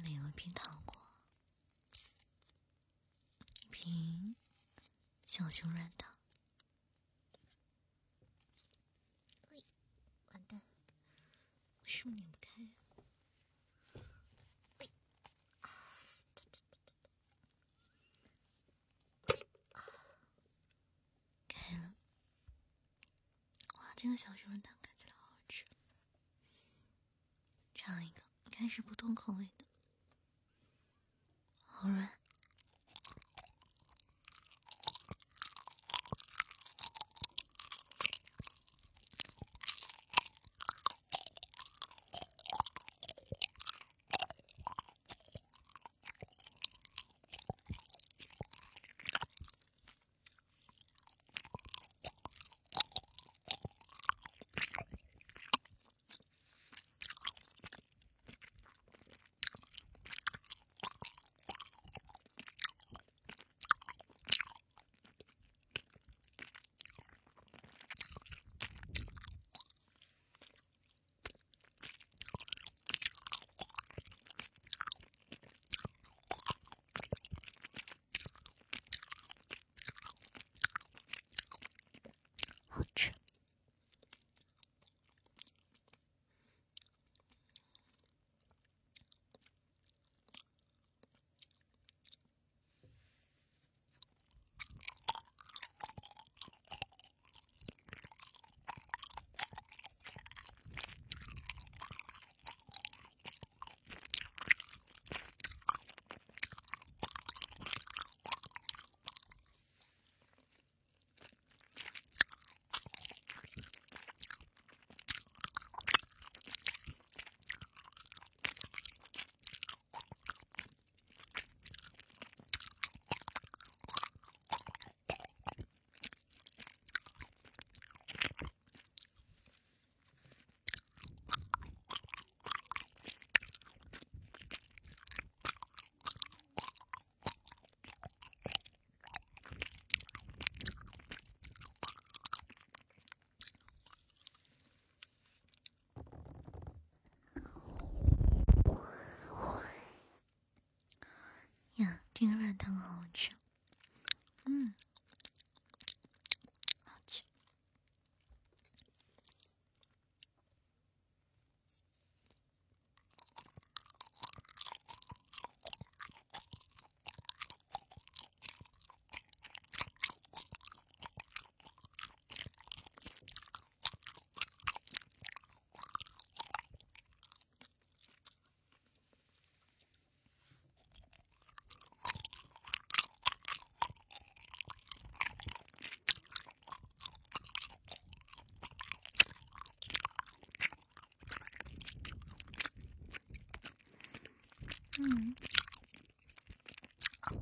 这里有一瓶糖果，一瓶小熊软糖。喂，完蛋，我是不是拧不开呀？开了！哇，这个小熊软糖看起来好好吃。尝一个，应该是不同口味的，好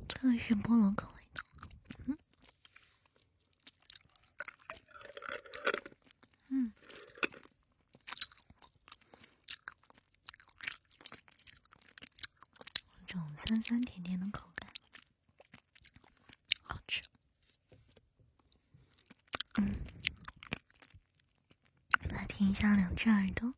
这个是菠萝口味的。嗯，嗯，这种酸酸甜甜的口感，好吃。嗯，来听一下两只耳朵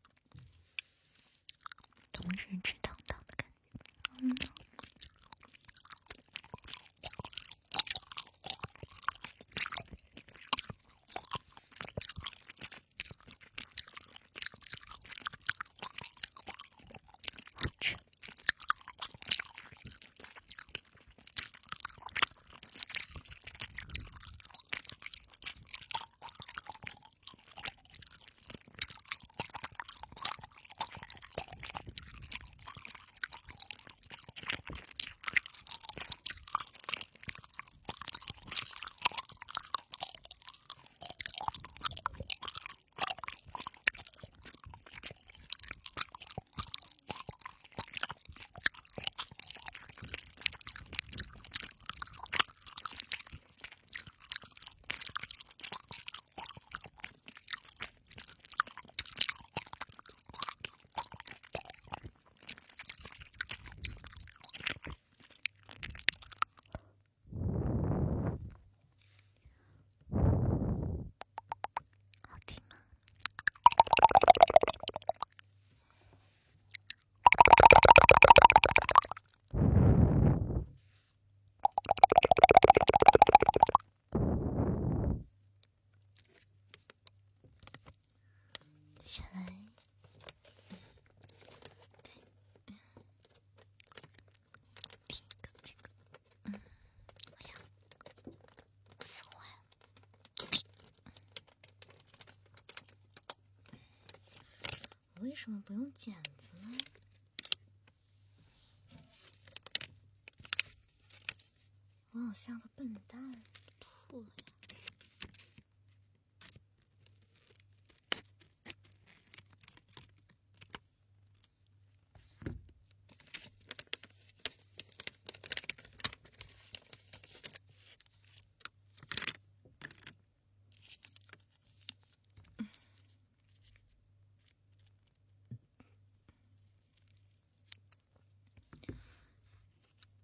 什么不用剪子呢？我好像个笨蛋，吐了呀！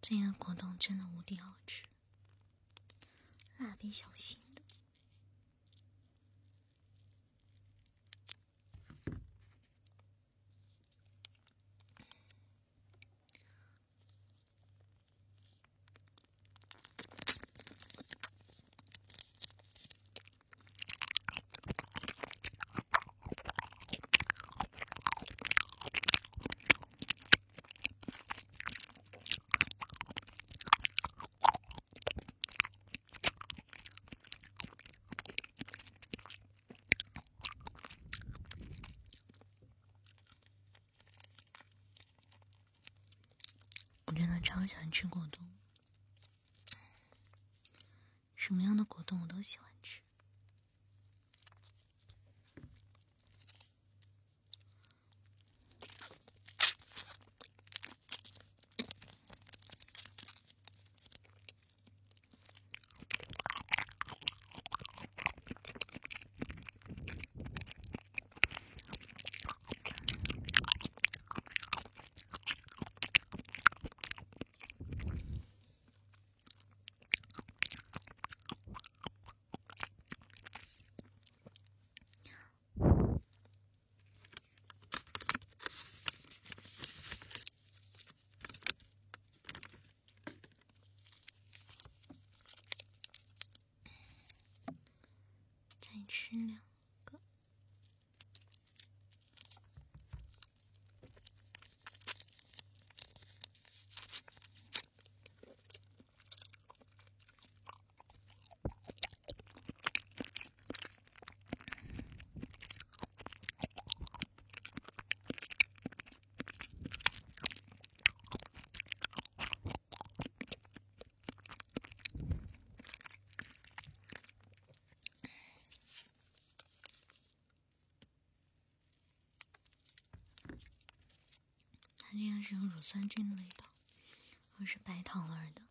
这个果冻真的无敌好吃，蜡笔小新真的超喜欢吃果冻，什么样的果冻我都喜欢吃。再吃两个。这个是乳酸菌的味道，我是白糖味的。